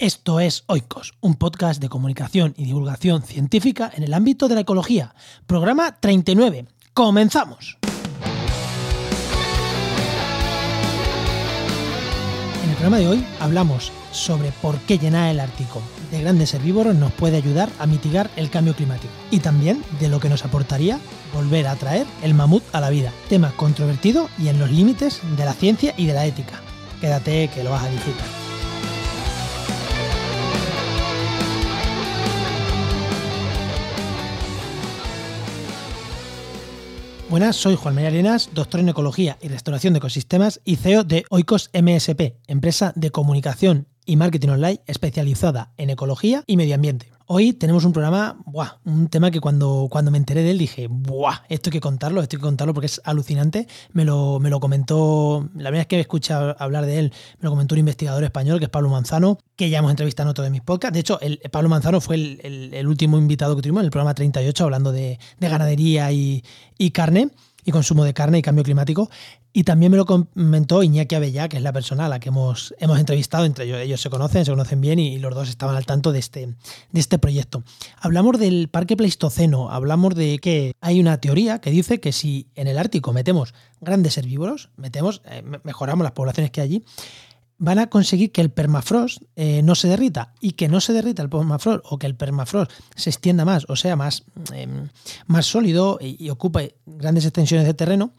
Esto es Oikos, un podcast de comunicación y divulgación científica en el ámbito de la ecología. Programa 39. ¡Comenzamos! En el programa de hoy hablamos sobre por qué llenar el Ártico de grandes herbívoros nos puede ayudar a mitigar el cambio climático y también de lo que nos aportaría volver a traer el mamut a la vida. Tema controvertido y en los límites de la ciencia y de la ética. Quédate que lo vas a disfrutar. Buenas, soy Juan María Arenas, doctor en Ecología y Restauración de Ecosistemas y CEO de Oikos MSP, empresa de comunicación y marketing online especializada en ecología y medio ambiente. Hoy tenemos un programa, buah, un tema que cuando, cuando me enteré de él dije, buah, esto hay que contarlo, esto hay que contarlo porque es alucinante. Me lo, me lo comentó, la primera vez que he escuchado hablar de él, me lo comentó un investigador español que es Pablo Manzano, que ya hemos entrevistado en otro de mis podcasts. De hecho, Pablo Manzano fue el, último invitado que tuvimos en el programa 38 hablando de, ganadería y carne y consumo de carne y cambio climático. Y también me lo comentó Iñaki Abellá, que es la persona a la que hemos, hemos entrevistado, entre ellos, ellos se conocen, se conocen bien y, los dos estaban al tanto de este, de este proyecto. Hablamos del parque pleistoceno, hablamos de que hay una teoría que dice que si en el Ártico metemos grandes herbívoros, metemos, eh, mejoramos las poblaciones que hay allí, van a conseguir que el permafrost eh, no se derrita. Y que no se derrita el permafrost o que el permafrost se extienda más, o sea, más, em, más sólido y, y ocupe grandes extensiones de terreno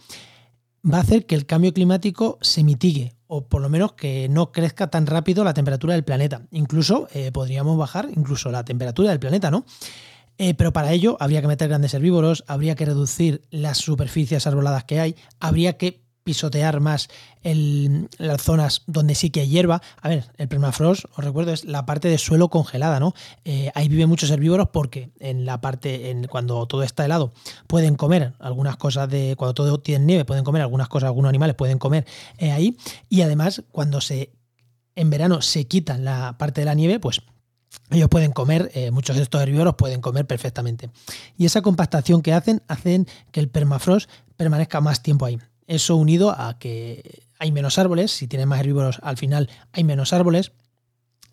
va a hacer que el cambio climático se mitigue o por lo menos que no crezca tan rápido la temperatura del planeta. Incluso eh, podríamos bajar incluso la temperatura del planeta, ¿no? Eh, pero para ello habría que meter grandes herbívoros, habría que reducir las superficies arboladas que hay, habría que pisotear más las zonas donde sí que hay hierba. A ver, el permafrost, os recuerdo, es la parte de suelo congelada, ¿no? Eh, ahí viven muchos herbívoros porque en la parte, en, cuando todo está helado, pueden comer algunas cosas de. Cuando todo tiene nieve, pueden comer algunas cosas, algunos animales pueden comer eh, ahí. Y además, cuando se en verano se quitan la parte de la nieve, pues ellos pueden comer, eh, muchos de estos herbívoros pueden comer perfectamente. Y esa compactación que hacen, hacen que el permafrost permanezca más tiempo ahí. Eso unido a que hay menos árboles, si tienes más herbívoros al final hay menos árboles.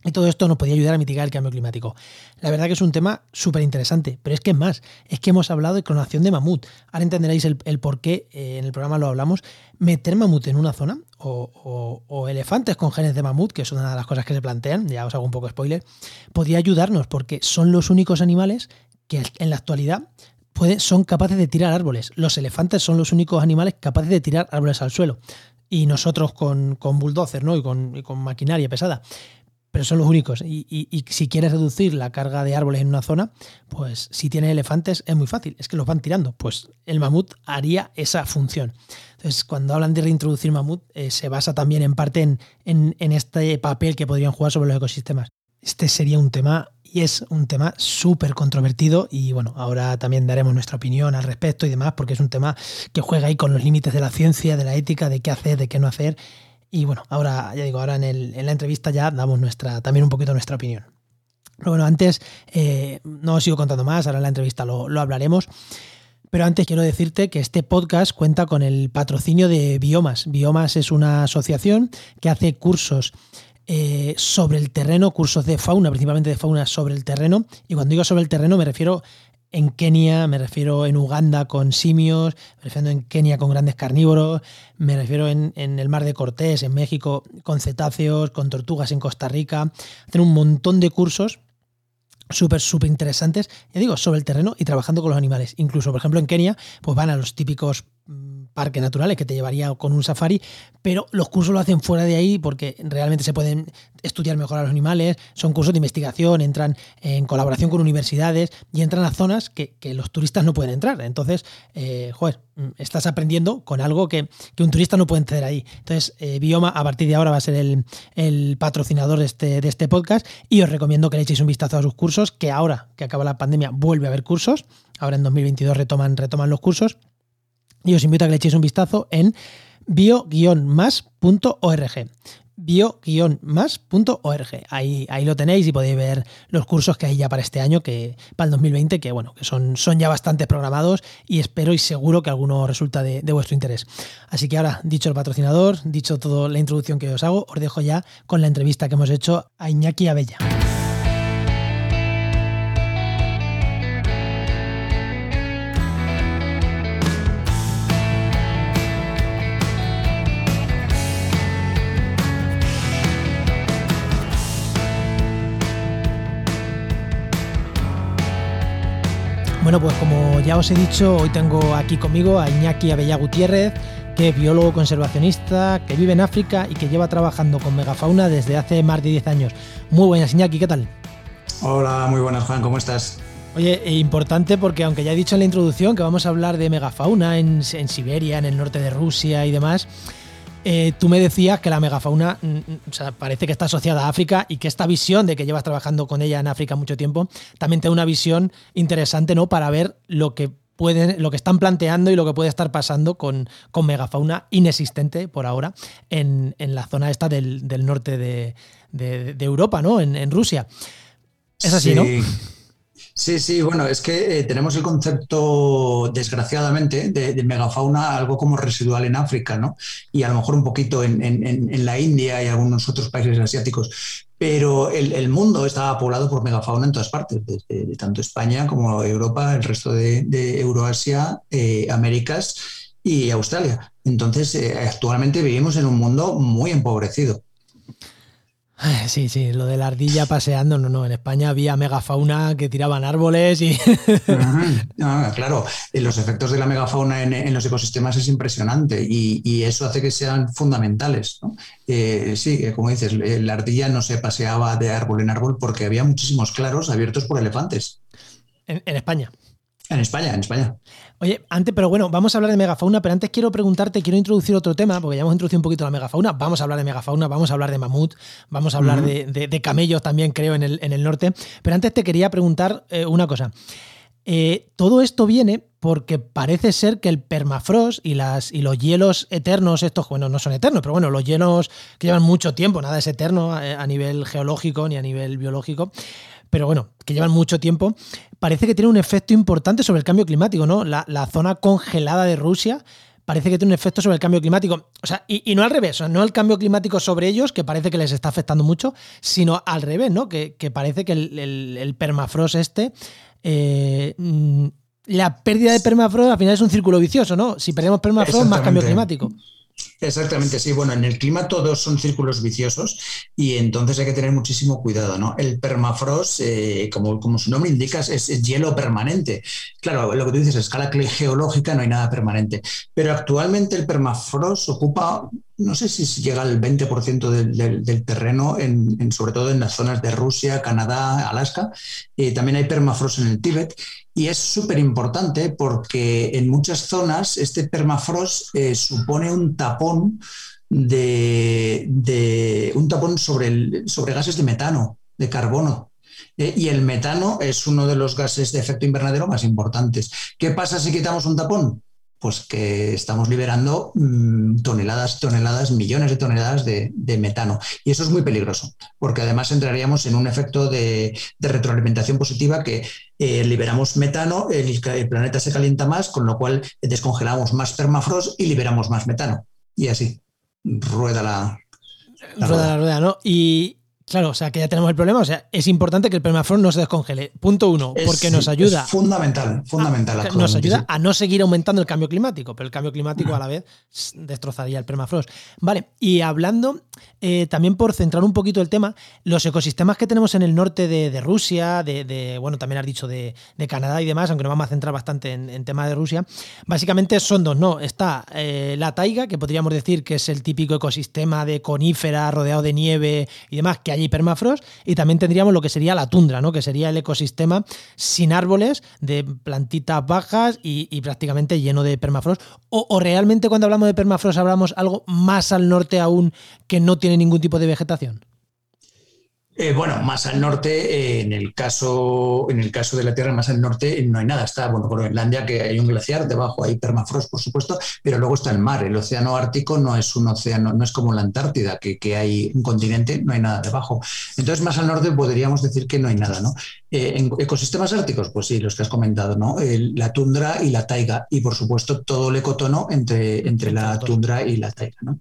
Y todo esto nos podría ayudar a mitigar el cambio climático. La verdad que es un tema súper interesante, pero es que es más, es que hemos hablado de clonación de mamut. Ahora entenderéis el, por qué eh, en el programa lo hablamos. Meter mamut en una zona o, elefantes con genes de mamut, que es una de las cosas que se plantean, ya os hago un poco spoiler, podría ayudarnos porque son los únicos animales que en la actualidad son capaces de tirar árboles. Los elefantes son los únicos animales capaces de tirar árboles al suelo. Y nosotros con, con bulldozer ¿no? y, con, con maquinaria pesada. Pero son los únicos. Y, si quieres reducir la carga de árboles en una zona, pues si tienes elefantes es muy fácil. Es que los van tirando. Pues el mamut haría esa función. Entonces, cuando hablan de reintroducir mamut, eh, se basa también en parte en, en este papel que podrían jugar sobre los ecosistemas. Este sería un tema y es un tema súper controvertido y bueno, ahora también daremos nuestra opinión al respecto y demás porque es un tema que juega ahí con los límites de la ciencia, de la ética, de qué hacer, de qué no hacer y bueno, ahora ya digo, ahora en, la entrevista ya damos nuestra, también un poquito nuestra opinión. Pero bueno, antes eh, no os sigo contando más, ahora en la entrevista lo, lo hablaremos. Pero antes quiero decirte que este podcast cuenta con el patrocinio de Biomas. Biomas es una asociación que hace cursos eh, sobre el terreno, cursos de fauna, principalmente de fauna sobre el terreno. Y cuando digo sobre el terreno me refiero en Kenia, me refiero en Uganda con simios, me refiero en Kenia con grandes carnívoros, me refiero en, el mar de Cortés, en México, con cetáceos, con tortugas en Costa Rica. Hacen un montón de cursos súper, súper interesantes, ya digo, sobre el terreno y trabajando con los animales. Incluso, por ejemplo, en Kenia, pues van a los típicos mm, parques naturales que te llevaría con un safari, pero los cursos lo hacen fuera de ahí porque realmente se pueden estudiar mejor a los animales, son cursos de investigación, entran en colaboración con universidades y entran a zonas que, los turistas no pueden entrar. Entonces, eh, joder, mm, estás aprendiendo con algo que, un turista no puede entrar ahí. Entonces, eh, Bioma a partir de ahora va a ser el, patrocinador de este, de este podcast y os recomiendo que le echéis un vistazo a sus cursos, que ahora que acaba la pandemia vuelve a haber cursos, ahora en 2022 retoman, retoman los cursos y os invito a que le echéis un vistazo en bio-más.org bio-más.org. Ahí, ahí lo tenéis y podéis ver los cursos que hay ya para este año, que para el 2020, que bueno, que son, son ya bastante programados y espero y seguro que alguno resulta de, de vuestro interés. Así que ahora, dicho el patrocinador, dicho toda la introducción que os hago, os dejo ya con la entrevista que hemos hecho a Iñaki Abella. Bueno, pues como ya os he dicho, hoy tengo aquí conmigo a Iñaki Abella Gutiérrez, que es biólogo conservacionista, que vive en África y que lleva trabajando con megafauna desde hace más de 10 años. Muy buenas, Iñaki, ¿qué tal? Hola, muy buenas, Juan, ¿cómo estás? Oye, e importante porque aunque ya he dicho en la introducción que vamos a hablar de megafauna en, en Siberia, en el norte de Rusia y demás, eh, tú me decías que la megafauna mm, mm, o sea, parece que está asociada a África y que esta visión de que llevas trabajando con ella en África mucho tiempo también te da una visión interesante ¿no? para ver lo que lo que están planteando y lo que puede estar pasando con, con megafauna inexistente por ahora en, en la zona esta del, del norte de, de, Europa, ¿no? En, en Rusia. Es así, sí. ¿no? Sí, sí, bueno, es que eh, tenemos el concepto, desgraciadamente, de, megafauna algo como residual en África, ¿no? Y a lo mejor un poquito en, la India y algunos otros países asiáticos. Pero el, mundo estaba poblado por megafauna en todas partes, desde de tanto España como Europa, el resto de, de Euroasia, eh, Américas y Australia. Entonces, eh, actualmente vivimos en un mundo muy empobrecido. Sí, sí, lo de la ardilla paseando, no, no, en España había megafauna que tiraban árboles y... no, claro, los efectos de la megafauna en, en los ecosistemas es impresionante y, y, eso hace que sean fundamentales. ¿no? Eh, sí, como dices, la ardilla no se paseaba de árbol en árbol porque había muchísimos claros abiertos por elefantes. En, en España. En España, en España. Oye, antes, pero bueno, vamos a hablar de megafauna, pero antes quiero preguntarte, quiero introducir otro tema, porque ya hemos introducido un poquito la megafauna, vamos a hablar de megafauna, vamos a hablar de mamut, vamos a hablar uh -huh. de, de, de, camellos también, creo, en el, en el, norte, pero antes te quería preguntar eh, una cosa. Eh, todo esto viene porque parece ser que el permafrost y, las, y los hielos eternos, estos, bueno, no son eternos, pero bueno, los hielos que llevan mucho tiempo, nada es eterno a, a nivel geológico ni a nivel biológico, pero bueno, que llevan mucho tiempo, parece que tiene un efecto importante sobre el cambio climático, ¿no? La, la zona congelada de Rusia parece que tiene un efecto sobre el cambio climático. O sea, y, y no al revés, o sea, no el cambio climático sobre ellos, que parece que les está afectando mucho, sino al revés, ¿no? Que, que parece que el, el, el, permafrost este. Eh, la pérdida de permafrost al final es un círculo vicioso, ¿no? Si perdemos permafrost, más cambio climático. Exactamente, sí. Bueno, en el clima todos son círculos viciosos y entonces hay que tener muchísimo cuidado, ¿no? El permafrost, eh, como, su nombre indica, es, es, hielo permanente. Claro, lo que tú dices, a escala geológica no hay nada permanente, pero actualmente el permafrost ocupa no sé si llega al 20% del, terreno, en, en, sobre todo en las zonas de Rusia, Canadá, Alaska. Eh, también hay permafrost en el Tíbet y es súper importante porque en muchas zonas este permafrost eh, supone un tapón de, un tapón sobre gases de metano, de carbono. Eh, y el metano es uno de los gases de efecto invernadero más importantes. ¿Qué pasa si quitamos un tapón? Pues que estamos liberando mmm, toneladas, toneladas, millones de toneladas de, de, metano. Y eso es muy peligroso, porque además entraríamos en un efecto de, de retroalimentación positiva que eh, liberamos metano, el, el, planeta se calienta más, con lo cual descongelamos más permafrost y liberamos más metano. Y así, rueda la... la rueda, rueda la rueda, ¿no? Y, Claro, o sea que ya tenemos el problema. O sea, es importante que el permafrost no se descongele. Punto uno, es, porque nos ayuda. fundamental, fundamental. A, nos ayuda a no seguir aumentando el cambio climático, pero el cambio climático a la vez destrozaría el permafrost. Vale, y hablando eh, también por centrar un poquito el tema, los ecosistemas que tenemos en el norte de, de Rusia, de, de, bueno, también has dicho de, de, Canadá y demás, aunque nos vamos a centrar bastante en, en tema de Rusia, básicamente son dos, ¿no? Está eh, la taiga, que podríamos decir que es el típico ecosistema de conífera rodeado de nieve y demás, que hay permafrost, y también tendríamos lo que sería la tundra, ¿no? Que sería el ecosistema sin árboles, de plantitas bajas y, y prácticamente lleno de permafrost. O, o realmente cuando hablamos de permafrost hablamos algo más al norte aún que no tiene ningún tipo de vegetación? Eh, bueno, más al norte, eh, en, el caso, en el caso de la Tierra más al norte no hay nada. Está, bueno, por Groenlandia que hay un glaciar, debajo hay permafrost, por supuesto, pero luego está el mar. El océano Ártico no es un océano, no es como la Antártida, que, hay un continente, no hay nada debajo. Entonces, más al norte podríamos decir que no hay nada, ¿no? Eh, en ecosistemas árticos, pues sí, los que has comentado, ¿no? la tundra y la taiga, y por supuesto todo el ecotono entre, entre la tundra y la taiga, ¿no?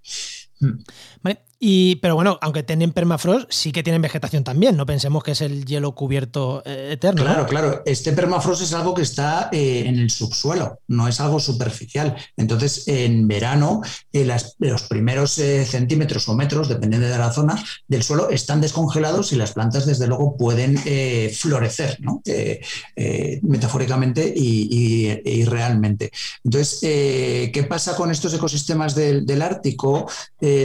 Mm. Vale, y, pero bueno, aunque tienen permafrost, sí que tienen vegetación también. No pensemos que es el hielo cubierto eh, eterno. Claro, claro. Este permafrost es algo que está eh, en el subsuelo, no es algo superficial. Entonces, en verano, eh, los primeros centímetros o metros, dependiendo de la zona del suelo, están descongelados y las plantas, desde luego, pueden florecer, ¿no? metafóricamente y, realmente. Entonces, ¿qué pasa con estos ecosistemas del, del Ártico,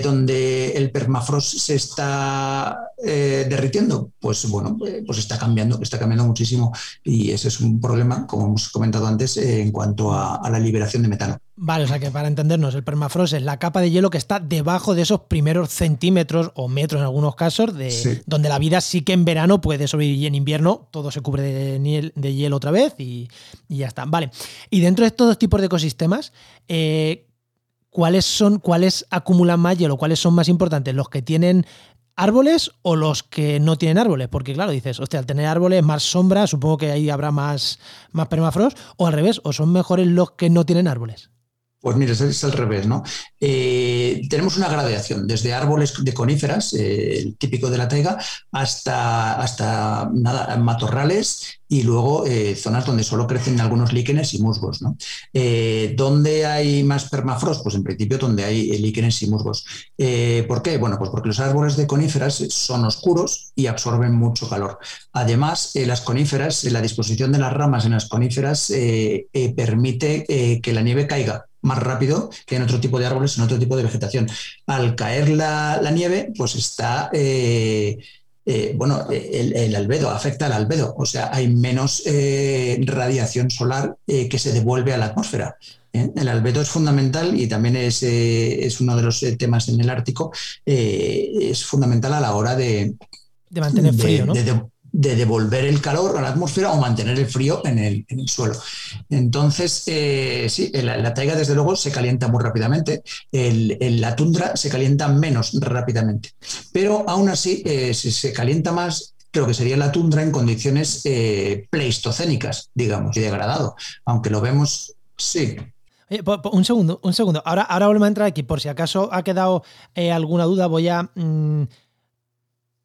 donde el permafrost se está eh, derritiendo? Pues bueno, eh, pues está cambiando, está cambiando muchísimo y ese es un problema, como hemos comentado antes, eh, en cuanto a, la liberación de metano. Vale, o sea que para entendernos, el permafrost es la capa de hielo que está debajo de esos primeros centímetros o metros en algunos casos, de, donde la vida sí que en verano puede sobrevivir y en invierno todo se cubre de, de hielo otra vez y, ya está. Vale, y dentro de estos tipos de ecosistemas, ¿cuáles son, cuáles acumulan más hielo? ¿Cuáles son más importantes? ¿Los que tienen árboles o los que no tienen árboles? Porque claro, dices, hostia, al tener árboles, más sombra, supongo que ahí habrá más, más permafrost, o al revés, o son mejores los que no tienen árboles. Pues mire, es al revés, ¿no? Eh, tenemos una gradación, desde árboles de coníferas, eh, el típico de la taiga, hasta, hasta nada, matorrales y luego eh, zonas donde solo crecen algunos líquenes y musgos. ¿no? ¿Dónde hay más permafrost? Pues en principio donde hay líquenes y musgos. ¿Por qué? Bueno, pues porque los árboles de coníferas son oscuros y absorben mucho calor. Además, las coníferas, la disposición de las ramas en las coníferas permite que la nieve caiga más rápido que en otro tipo de árboles, en otro tipo de vegetación. Al caer la, nieve, pues está, eh, eh, bueno, el, albedo, afecta al albedo, o sea, hay menos eh, radiación solar que se devuelve a la atmósfera. El albedo es fundamental y también es, es uno de los temas en el Ártico, es fundamental a la hora de, de mantener frío, ¿no? de devolver el calor a la atmósfera o mantener el frío en el, suelo. Entonces, eh, sí, la, taiga desde luego se calienta muy rápidamente, el, la tundra se calienta menos rápidamente, pero aún así, eh, si se calienta más, creo que sería la tundra en condiciones eh, pleistocénicas, digamos, y degradado, aunque lo vemos, sí. un segundo, un segundo. Ahora, ahora volvemos a entrar aquí. Por si acaso ha quedado alguna duda, voy a mm,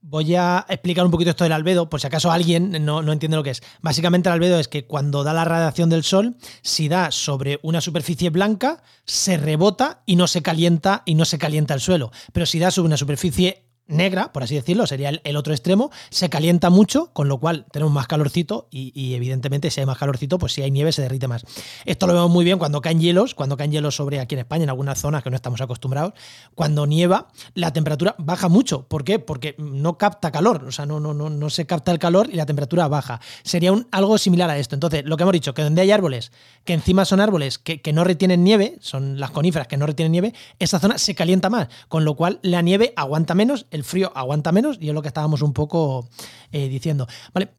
Voy a explicar un poquito esto del albedo, por si acaso alguien no, no, entiende lo que es. Básicamente el albedo es que cuando da la radiación del sol, si da sobre una superficie blanca, se rebota y no se calienta y no se calienta el suelo. Pero si da sobre una superficie negra, por así decirlo, sería el, otro extremo, se calienta mucho, con lo cual tenemos más calorcito y, evidentemente si hay más calorcito, pues si hay nieve se derrite más. Esto lo vemos muy bien cuando caen hielos, cuando caen hielos sobre aquí en España, en algunas zonas que no estamos acostumbrados, cuando nieva la temperatura baja mucho. ¿Por qué? Porque no capta calor, o sea, no, no, no, no se capta el calor y la temperatura baja. Sería algo similar a esto. Entonces, lo que hemos dicho, que donde hay árboles, que encima son árboles que, que no retienen nieve, son las coníferas que no retienen nieve, esa zona se calienta más, con lo cual la nieve aguanta menos, el frío aguanta menos y es lo que estábamos un poco eh, diciendo. Vale.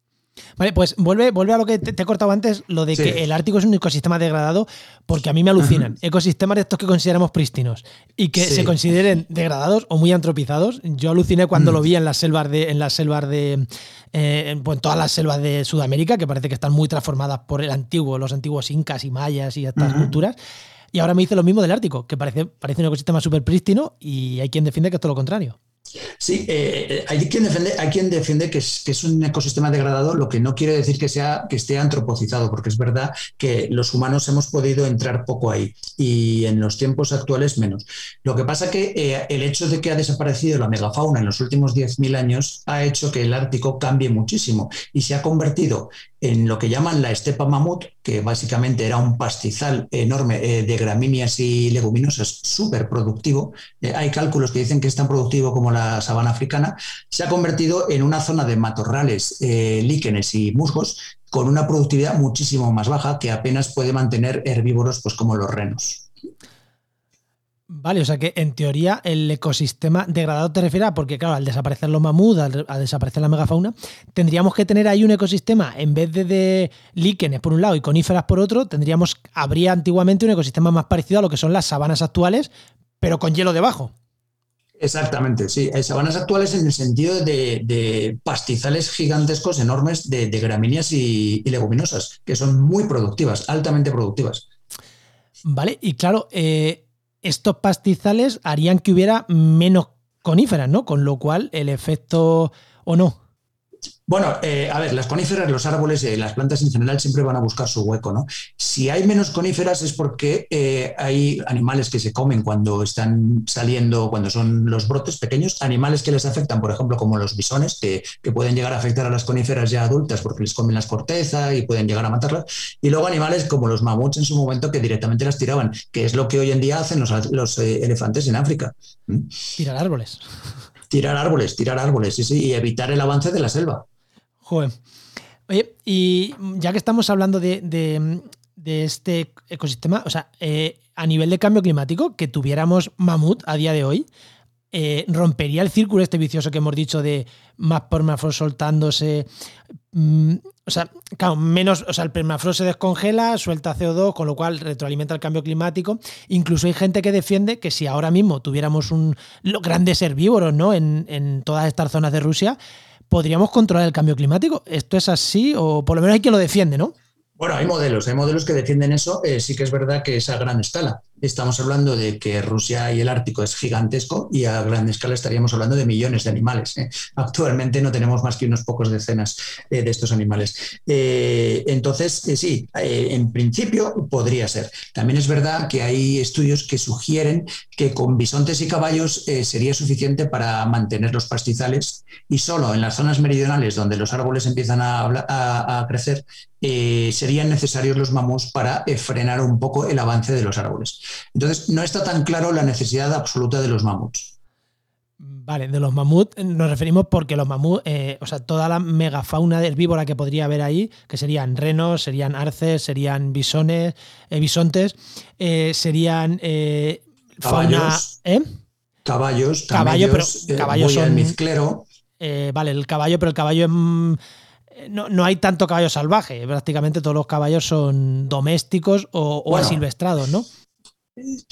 Vale, pues vuelve, vuelve a lo que te, he cortado antes, lo de que el Ártico es un ecosistema degradado, porque a mí me alucinan. Ecosistemas de estos que consideramos prístinos y que se consideren degradados o muy antropizados. Yo aluciné cuando lo vi en las selvas de, en las selvas de, eh, pues todas las selvas de Sudamérica, que parece que están muy transformadas por el antiguo, los antiguos incas y mayas y estas culturas. Y ahora me dice lo mismo del Ártico, que parece, parece un ecosistema súper prístino y hay quien defiende que es todo lo contrario. Sí, eh, eh, hay, quien defiende, hay quien defiende que es, que es, un ecosistema degradado, lo que no quiere decir que, sea, que esté antropocizado, porque es verdad que los humanos hemos podido entrar poco ahí y en los tiempos actuales menos. Lo que pasa que eh, el hecho de que ha desaparecido la megafauna en los últimos 10.000 años ha hecho que el Ártico cambie muchísimo y se ha convertido en lo que llaman la estepa mamut, que básicamente era un pastizal enorme de gramíneas y leguminosas súper productivo. hay cálculos que dicen que es tan productivo como la la sabana africana, se ha convertido en una zona de matorrales, eh, líquenes y musgos con una productividad muchísimo más baja que apenas puede mantener herbívoros pues, como los renos. Vale, o sea que en teoría el ecosistema degradado te refieres a porque, claro, al desaparecer los mamuts, al, desaparecer la megafauna, tendríamos que tener ahí un ecosistema, en vez de, de líquenes por un lado y coníferas por otro, tendríamos, habría antiguamente un ecosistema más parecido a lo que son las sabanas actuales, pero con hielo debajo. Exactamente, sí. Hay sabanas actuales en el sentido de, pastizales gigantescos, enormes, de, gramíneas y, leguminosas, que son muy productivas, altamente productivas. Vale, y claro, eh, estos pastizales harían que hubiera menos coníferas, ¿no? Con lo cual, el efecto o no. Bueno, eh, a ver, las coníferas, los árboles, eh, las plantas en general siempre van a buscar su hueco, ¿no? Si hay menos coníferas es porque eh, hay animales que se comen cuando están saliendo, cuando son los brotes pequeños, animales que les afectan, por ejemplo, como los bisones, que, pueden llegar a afectar a las coníferas ya adultas porque les comen las cortezas y pueden llegar a matarlas, y luego animales como los mamuts en su momento que directamente las tiraban, que es lo que hoy en día hacen los, elefantes en África. ¿Mm? Tirar árboles. Tirar árboles, tirar árboles, sí, sí, y evitar el avance de la selva. Joder. Oye, y ya que estamos hablando de, este ecosistema, o sea, eh, a nivel de cambio climático, que tuviéramos mamut a día de hoy, eh, rompería el círculo este vicioso que hemos dicho de más permafrost soltándose. Mm, o sea, claro, menos, o sea, el permafrost se descongela, suelta CO2, con lo cual retroalimenta el cambio climático. Incluso hay gente que defiende que si ahora mismo tuviéramos un grandes herbívoros, ¿no? En, en todas estas zonas de Rusia, ¿podríamos controlar el cambio climático? ¿Esto es así? O por lo menos hay quien lo defiende, ¿no? Bueno, hay modelos, hay modelos que defienden eso. Eh, sí que es verdad que es a gran escala. Estamos hablando de que Rusia y el Ártico es gigantesco y a gran escala estaríamos hablando de millones de animales. ¿eh? Actualmente no tenemos más que unos pocos decenas eh, de estos animales. entonces, sí, en principio podría ser. También es verdad que hay estudios que sugieren que con bisontes y caballos sería suficiente para mantener los pastizales y solo en las zonas meridionales donde los árboles empiezan a, crecer serían necesarios los mamuts para eh, frenar un poco el avance de los árboles. Entonces, no está tan claro la necesidad absoluta de los mamuts. Vale, de los mamuts nos referimos porque los mamuts, eh, o sea, toda la megafauna herbívora que podría haber ahí, que serían renos, serían arces, serían bisones, eh, bisontes, serían caballos, fauna. Caballos, caballo, pero caballos son. mezclero. vale, el caballo, pero el caballo es mm, no, hay tanto caballo salvaje, prácticamente todos los caballos son domésticos o, asilvestrados, ¿no?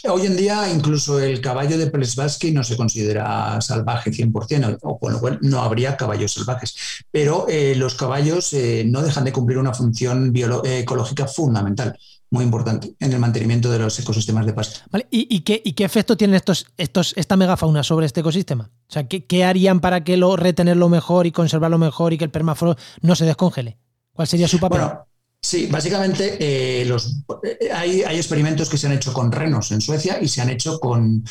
Hoy en día incluso el caballo de Plesbaski no se considera salvaje 100%, o con lo cual no habría caballos salvajes. Pero eh, los caballos eh, no dejan de cumplir una función eh, ecológica fundamental muy importante en el mantenimiento de los ecosistemas de pasto. ¿Y, qué, ¿Y, qué, efecto tiene estos, estos, esta megafauna sobre este ecosistema? O sea, ¿qué, harían para que lo retenerlo mejor y conservarlo mejor y que el permafrost no se descongele? ¿Cuál sería su papel? Bueno, sí, básicamente eh, los, eh, hay, hay, experimentos que se han hecho con renos en Suecia y se han hecho con,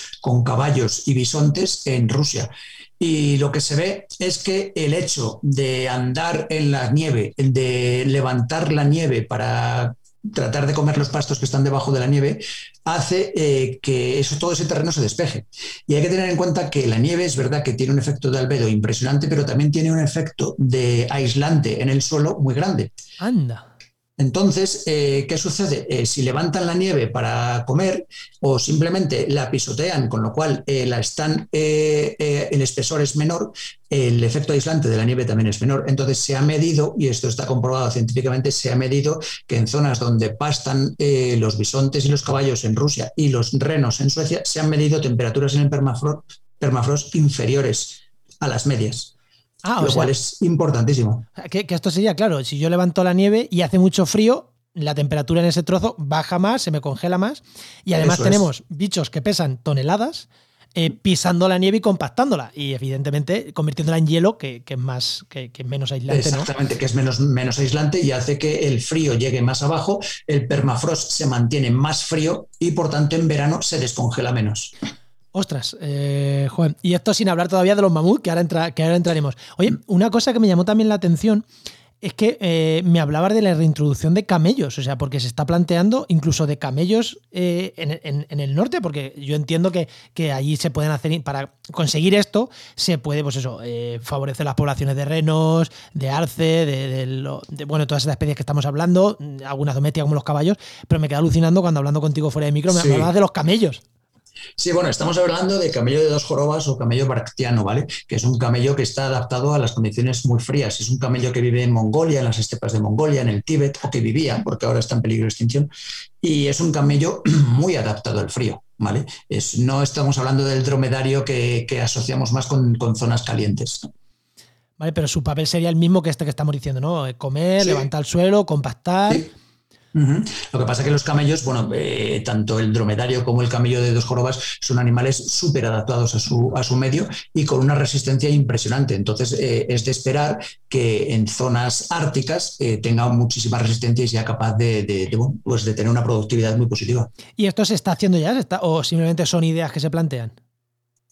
caballos y bisontes en Rusia. Y lo que se ve es que el hecho de andar en la nieve, de levantar la nieve para tratar de comer los pastos que están debajo de la nieve, hace eh, que eso, todo ese terreno se despeje. Y hay que tener en cuenta que la nieve es verdad que tiene un efecto de albedo impresionante, pero también tiene un efecto de aislante en el suelo muy grande. Anda. Entonces, eh, ¿qué sucede? Eh, si levantan la nieve para comer o simplemente la pisotean, con lo cual eh, la están, el espesor es menor, el efecto aislante de la nieve también es menor. Entonces, se ha medido, y esto está comprobado científicamente, se ha medido que en zonas donde pastan los bisontes y los caballos en Rusia y los renos en Suecia, se han medido temperaturas en el permafrost inferiores a las medias. Ah, lo cual es importantísimo. Que, esto sería, claro, si yo levanto la nieve y hace mucho frío, la temperatura en ese trozo baja más, se me congela más. Y además tenemos bichos que pesan toneladas eh, pisando la nieve y compactándola. Y evidentemente convirtiéndola en hielo, que, es más, que, es menos aislante. Exactamente, que es menos, menos aislante y hace que el frío llegue más abajo, el permafrost se mantiene más frío y por tanto en verano se descongela menos. Ostras, eh, Juan. Y esto sin hablar todavía de los mamuts, que ahora, entra, que ahora entraremos. Oye, una cosa que me llamó también la atención es que eh, me hablabas de la reintroducción de camellos, o sea, porque se está planteando incluso de camellos eh, en, el norte, porque yo entiendo que, allí se pueden hacer, para conseguir esto, se puede, pues eso, favorecer las poblaciones de renos, de arce, de, bueno, todas esas especies que estamos hablando, algunas domésticas como los caballos, pero me quedé alucinando cuando hablando contigo fuera de micro, me hablabas de los camellos. Sí, bueno, estamos hablando de camello de dos jorobas o camello bractiano, ¿vale? Que es un camello que está adaptado a las condiciones muy frías. Es un camello que vive en Mongolia, en las estepas de Mongolia, en el Tíbet, o que vivía, porque ahora está en peligro de extinción. Y es un camello muy adaptado al frío, ¿vale? Es, no estamos hablando del dromedario que, asociamos más con, zonas calientes. Vale, pero su papel sería el mismo que este que estamos diciendo, ¿no? Comer, levantar el suelo, compactar. Lo que pasa es que los camellos, bueno, eh, tanto el dromedario como el camello de dos jorobas son animales súper adaptados a su, a su medio y con una resistencia impresionante. Entonces, eh, es de esperar que en zonas árticas eh, tenga muchísima resistencia y sea capaz de, pues de tener una productividad muy positiva. ¿Y esto se está haciendo ya? ¿O simplemente son ideas que se plantean?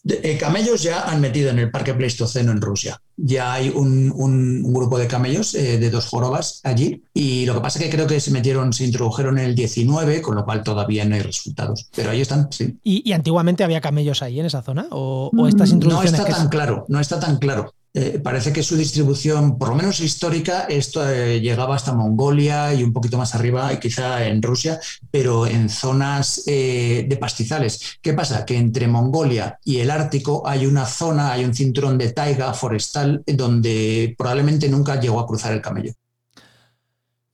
Eh, camellos ya han metido en el parque Pleistoceno en Rusia. Ya hay un, grupo de camellos eh, de dos jorobas allí y lo que pasa es que creo que se metieron, se introdujeron en el 19, con lo cual todavía no hay resultados. Pero ahí están, sí. ¿Y, antiguamente había camellos ahí en esa zona? ¿O, estas introducciones? No está tan claro, no está tan claro. Eh, parece que su distribución, por lo menos histórica, esto eh, llegaba hasta Mongolia y un poquito más arriba, y quizá en Rusia, pero en zonas eh, de pastizales. ¿Qué pasa? Que entre Mongolia y el Ártico hay una zona, hay un cinturón de taiga forestal donde probablemente nunca llegó a cruzar el camello.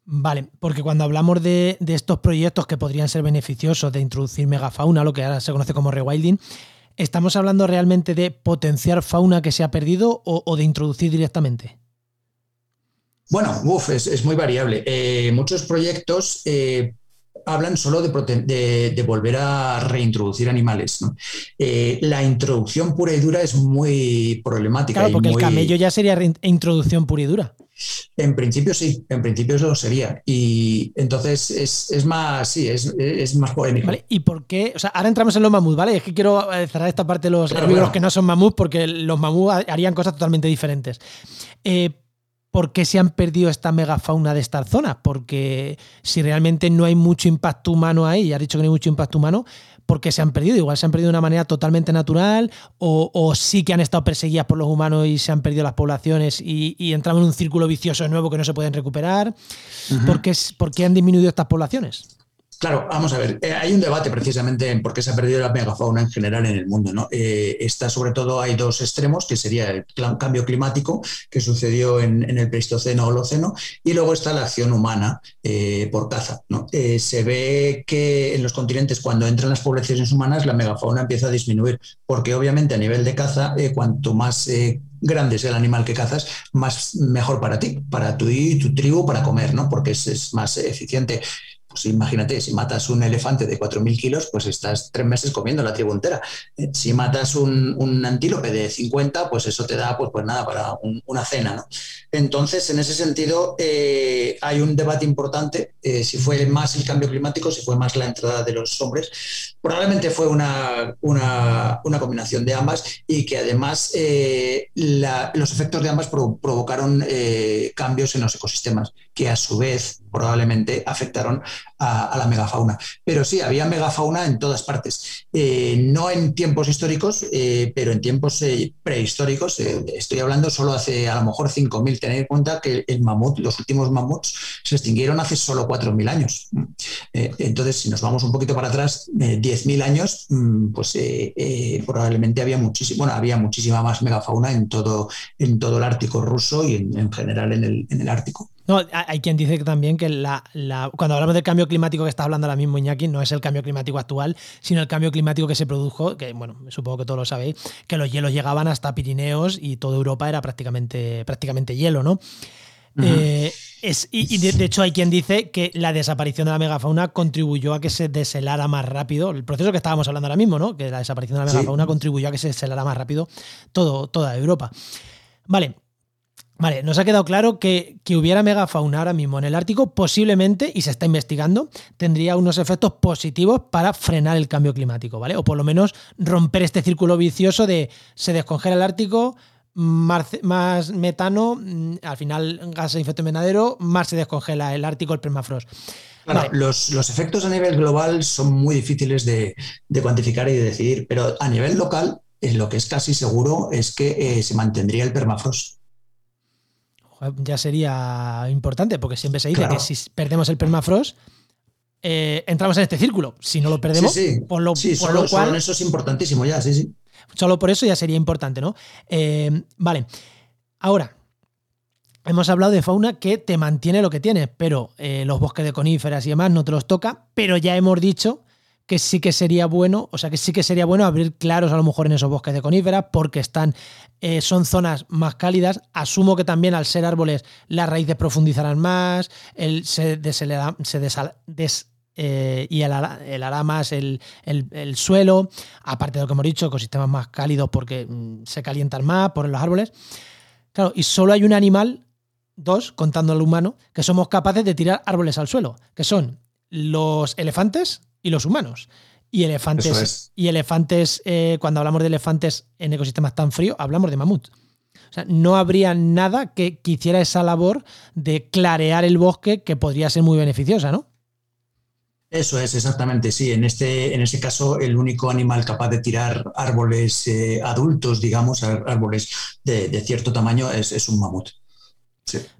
Vale, porque cuando hablamos de, de estos proyectos que podrían ser beneficiosos de introducir megafauna, lo que ahora se conoce como rewilding, ¿Estamos hablando realmente de potenciar fauna que se ha perdido o, de introducir directamente? Bueno, uf, es, muy variable. Eh, muchos proyectos eh, hablan solo de, volver a reintroducir animales. Eh, la introducción pura y dura es muy problemática. Claro, porque el camello ya sería introducción pura y dura. En principio sí, en principio eso sería. Y entonces es, más, sí, es, más polémico. ¿Y por qué? O sea, ahora entramos en los mamuts, ¿vale? Es que quiero eh, cerrar esta parte de los herbívoros que no son mamuts porque los mamuts harían cosas totalmente diferentes. Eh, ¿Por qué se han perdido esta megafauna de esta zona? Porque si realmente no hay mucho impacto humano ahí, ya has dicho que no hay mucho impacto humano, porque se han perdido. Igual se han perdido de una manera totalmente natural o, sí que han estado perseguidas por los humanos y se han perdido las poblaciones y, entramos en un círculo vicioso nuevo que no se pueden recuperar. ¿Por qué han disminuido estas poblaciones? Claro, vamos a ver, eh, hay un debate precisamente en por qué se ha perdido la megafauna en general en el mundo. ¿no? Eh, está sobre todo, hay dos extremos, que sería el cambio climático que sucedió en, el Pleistoceno Holoceno, y luego está la acción humana eh, por caza. ¿no? se ve que en los continentes, cuando entran las poblaciones humanas, la megafauna empieza a disminuir, porque obviamente a nivel de caza, cuanto más grande es el animal que cazas, más mejor para ti, para tu y tu tribu, para comer, ¿no? Porque es más eficiente pues imagínate, si matas un elefante de 4.000 kilos, pues estás tres meses comiendo la tribu entera. Eh, si matas un, antílope de 50, pues eso te da, pues, pues nada, para una cena. ¿no? Entonces, en ese sentido, eh, hay un debate importante, eh, si fue más el cambio climático, si fue más la entrada de los hombres. Probablemente fue una, una, combinación de ambas y que además los efectos de ambas provocaron cambios en los ecosistemas, que a su vez probablemente afectaron a, la megafauna. Pero sí, había megafauna en todas partes. Eh, no en tiempos históricos, eh, pero en tiempos eh, prehistóricos. estoy hablando solo hace a lo mejor 5.000. Tener en cuenta que el mamut, los últimos mamuts, se extinguieron hace solo 4.000 años. entonces, si nos vamos un poquito para atrás, 10.000 años, mm, pues probablemente había, muchísimo, bueno, había muchísima más megafauna en todo, en todo el Ártico ruso y en, general en el, en el Ártico. No, hay quien dice también que la, cuando hablamos del cambio climático que está hablando ahora mismo Iñaki, no es el cambio climático actual, sino el cambio climático que se produjo, que bueno, supongo que todos lo sabéis, que los hielos llegaban hasta Pirineos y toda Europa era prácticamente, prácticamente hielo, ¿no? Eh, y, de, hecho hay quien dice que la desaparición de la megafauna contribuyó a que se deshelara más rápido, el proceso que estábamos hablando ahora mismo, ¿no? Que la desaparición de la megafauna contribuyó a que se deshelara más rápido todo, toda Europa. Vale, Vale, nos ha quedado claro que, que hubiera megafauna ahora mismo en el Ártico, posiblemente, y se está investigando, tendría unos efectos positivos para frenar el cambio climático, ¿vale? O por lo menos romper este círculo vicioso de se descongela el Ártico, más, metano, mm, al final gas de efecto invernadero, más se descongela el Ártico, el permafrost. Claro, los, efectos a nivel global son muy difíciles de, cuantificar y de decidir, pero a nivel local, lo que es casi seguro es que eh, se mantendría el permafrost ya sería importante, porque siempre se dice que si perdemos el permafrost, eh, entramos en este círculo. Si no lo perdemos, por lo, por cual. eso es importantísimo ya, sí, sí. Solo por eso ya sería importante, ¿no? Eh, vale. Ahora, hemos hablado de fauna que te mantiene lo que tienes, pero eh, los bosques de coníferas y demás no te los toca, pero ya hemos dicho que sí que sería bueno, o sea que sí que sería bueno abrir claros a lo mejor en esos bosques de coníferas porque están, eh, son zonas más cálidas. Asumo que también al ser árboles las raíces profundizarán más, el, se, se eh, y el, hará más el, suelo, aparte de lo que hemos dicho, ecosistemas más cálidos porque mm, se calientan más por los árboles. Claro, y solo hay un animal, dos, contando al humano, que somos capaces de tirar árboles al suelo, que son los elefantes y los humanos. Y elefantes, y elefantes eh, cuando hablamos de elefantes en ecosistemas tan fríos, hablamos de mamut. O sea, no habría nada que, que hiciera esa labor de clarear el bosque que podría ser muy beneficiosa, ¿no? Eso es, exactamente, sí. En este, en ese caso, el único animal capaz de tirar árboles eh, adultos, digamos, árboles de, cierto tamaño, es, un mamut.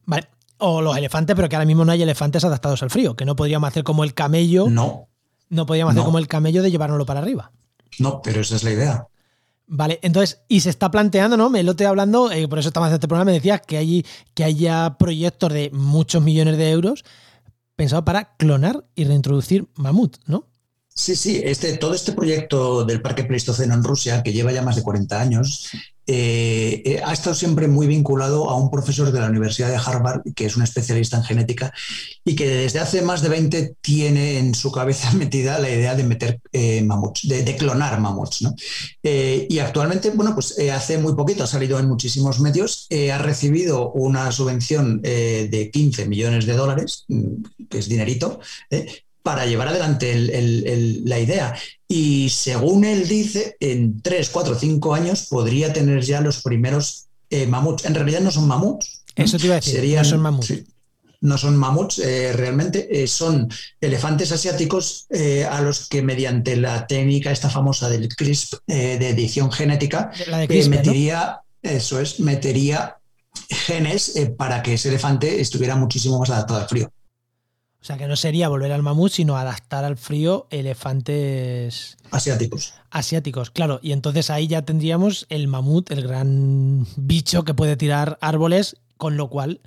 Vale. O los elefantes, pero que ahora mismo no hay elefantes adaptados al frío, que no podríamos hacer como el camello. No. No podríamos hacer como el camello de llevárnoslo para arriba. No, pero esa es la idea. Vale, entonces, y se está planteando, ¿no? Me lo estoy hablando, eh, por eso estamos haciendo este programa, me decías que, hay, que haya proyectos de muchos millones de euros pensado para clonar y reintroducir mamut, ¿no? Sí, sí, este, todo este proyecto del Parque Pleistoceno en Rusia, que lleva ya más de 40 años, eh, eh, ha estado siempre muy vinculado a un profesor de la Universidad de Harvard, que es un especialista en genética, y que desde hace más de 20 tiene en su cabeza metida la idea de meter eh, mamuts, de, clonar mamuts. y actualmente, bueno, pues hace muy poquito ha salido en muchísimos medios, ha recibido una subvención de 15 millones de dólares, mm, que es dinerito, para llevar adelante la idea. Y según él dice, en 3, 4, 5 años podría tener ya los primeros eh, mamuts. En realidad no son mamuts. Eso te iba a decir, no son mamuts. no son mamuts, eh, realmente eh, son elefantes asiáticos a los que mediante la técnica esta famosa del CRISP de edición genética metería, eso es, metería genes para que ese elefante estuviera muchísimo más adaptado al frío. O sea, que no sería volver al mamut, sino adaptar al frío elefantes asiáticos. Asiáticos, claro. Y entonces ahí ya tendríamos el mamut, el gran bicho que puede tirar árboles, con lo cual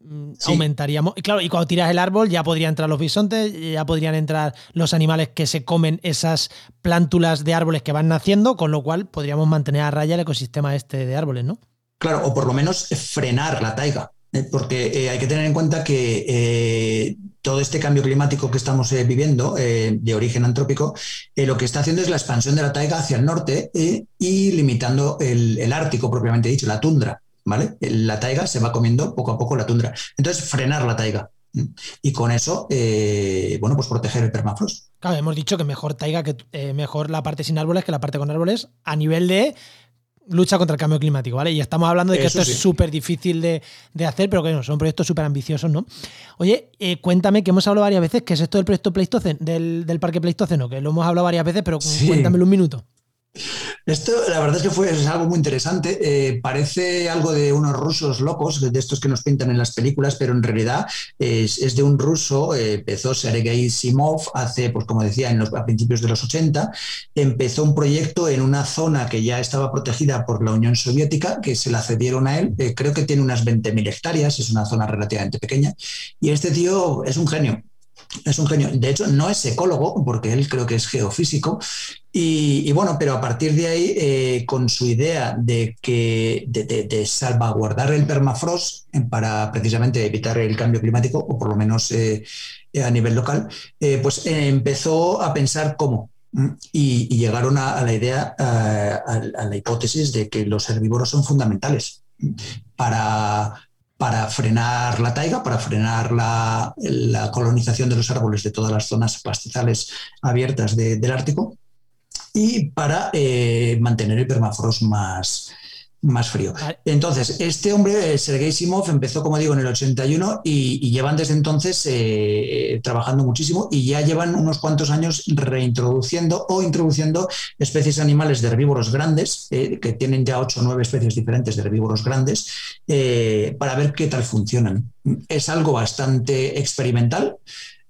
mm, aumentaríamos. Y claro, y cuando tiras el árbol ya podrían entrar los bisontes, ya podrían entrar los animales que se comen esas plántulas de árboles que van naciendo, con lo cual podríamos mantener a raya el ecosistema este de árboles, ¿no? Claro, o por lo menos frenar la taiga. ¿Eh? porque eh, hay que tener en cuenta que eh, todo este cambio climático que estamos viviendo de origen antrópico, lo que está haciendo es la expansión de la taiga hacia el norte y limitando el, Ártico propiamente dicho, la tundra. ¿Vale? La taiga se va comiendo poco a poco la tundra. Entonces, frenar la taiga. Y con eso, bueno, pues proteger el permafrost. Claro, hemos dicho que mejor taiga, que mejor la parte sin árboles que la parte con árboles a nivel de lucha contra el cambio climático, ¿vale? Y estamos hablando de que esto es súper difícil de, hacer, pero que no, son proyectos súper ambiciosos, ¿no? Oye, eh, cuéntame, que hemos hablado varias veces, ¿qué es esto del proyecto Pleistoceno, del, del Parque Pleistoceno? Que lo hemos hablado varias veces, pero cuéntamelo un minuto. Esto, la verdad es que fue es algo muy interesante. Eh, parece algo de unos rusos locos, de estos que nos pintan en las películas, pero en realidad es, de un ruso. Eh, empezó Sergei Simov hace, pues como decía, en los, a principios de los 80. Empezó un proyecto en una zona que ya estaba protegida por la Unión Soviética, que se la cedieron a él. Eh, creo que tiene unas 20.000 hectáreas, es una zona relativamente pequeña. Y este tío es un genio. Es un genio. De hecho, no es ecólogo, porque él creo que es geofísico. Y, bueno, pero a partir de ahí, eh, con su idea de, que, de, salvaguardar el permafrost para precisamente evitar el cambio climático, o por lo menos eh, a nivel local, eh, pues empezó a pensar cómo. Y, llegaron a, la idea, a la hipótesis de que los herbívoros son fundamentales para para frenar la taiga, para frenar la, colonización de los árboles de todas las zonas pastizales abiertas del Ártico y para eh, mantener el permafrost más, más frío. Entonces, este hombre, eh, Sergei Simov, empezó, como digo, en el 81 y, llevan desde entonces eh, trabajando muchísimo y ya llevan unos cuantos años reintroduciendo o introduciendo especies animales de herbívoros grandes, eh, que tienen ya ocho o nueve especies diferentes de herbívoros grandes, para ver qué tal funcionan. Es algo bastante experimental.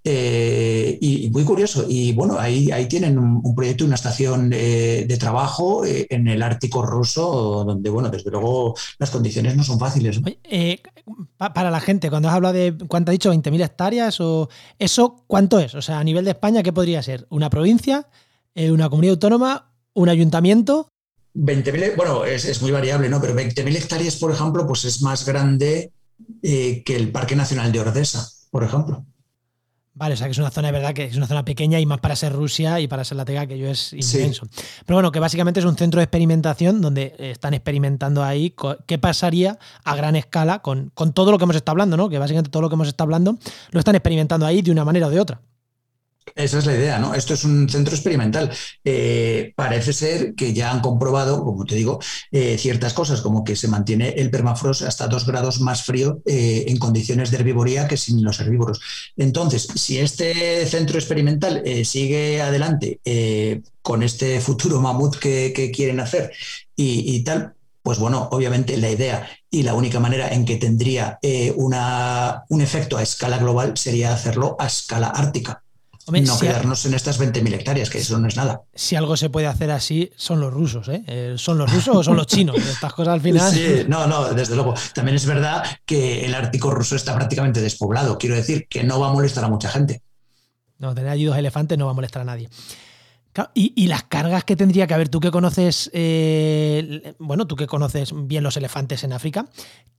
Eh, y, muy curioso. Y bueno, ahí, ahí tienen un, proyecto, una estación de, trabajo eh, en el Ártico ruso, donde, bueno, desde luego las condiciones no son fáciles. Eh, para la gente, cuando has hablado de, ¿cuánto ha dicho? ¿20.000 hectáreas? o ¿Eso cuánto es? O sea, a nivel de España, ¿qué podría ser? ¿Una provincia? ¿Una comunidad autónoma? ¿Un ayuntamiento? 20.000, bueno, es, muy variable, ¿no? Pero 20.000 hectáreas, por ejemplo, pues es más grande que el Parque Nacional de Ordesa, por ejemplo. Vale, o sea que es una zona de verdad que es una zona pequeña y más para ser Rusia y para ser la Tega que yo es inmenso. Pero bueno, que básicamente es un centro de experimentación donde están experimentando ahí qué pasaría a gran escala con, con todo lo que hemos estado hablando, ¿no? Que básicamente todo lo que hemos estado hablando lo están experimentando ahí de una manera o de otra. Esa es la idea, ¿no? Esto es un centro experimental. Eh, parece ser que ya han comprobado, como te digo, eh, ciertas cosas, como que se mantiene el permafrost hasta dos grados más frío eh, en condiciones de herbivoría que sin los herbívoros. Entonces, si este centro experimental sigue adelante con este futuro mamut que, quieren hacer y, tal, pues bueno, obviamente la idea y la única manera en que tendría un efecto a escala global sería hacerlo a escala ártica no quedarnos en estas 20.000 hectáreas, que eso no es nada. Si algo se puede hacer así, son los rusos, ¿eh? eh son los rusos o son los chinos? Estas cosas al final. Sí, no, no, desde luego. También es verdad que el Ártico ruso está prácticamente despoblado. Quiero decir que no va a molestar a mucha gente. No, tener allí dos elefantes no va a molestar a nadie. Y, las cargas que tendría que haber, tú que conoces, eh, bueno, tú que conoces bien los elefantes en África,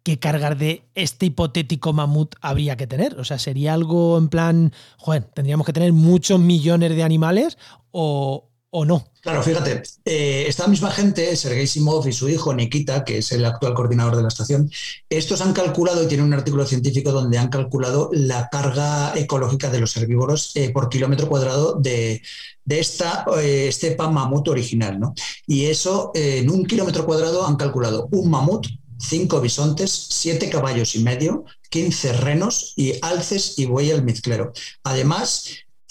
¿qué cargas de este hipotético mamut habría que tener? O sea, ¿sería algo en plan, joder, tendríamos que tener muchos millones de animales o, o no? Claro, fíjate, eh, esta misma gente, Sergei Simov y su hijo Nikita, que es el actual coordinador de la estación, estos han calculado y tienen un artículo científico donde han calculado la carga ecológica de los herbívoros eh, por kilómetro cuadrado de, esta eh, estepa mamut original. ¿no? Y eso, en un kilómetro cuadrado han calculado un mamut, cinco bisontes, siete caballos y medio, 15 renos y alces y buey almizclero. Además,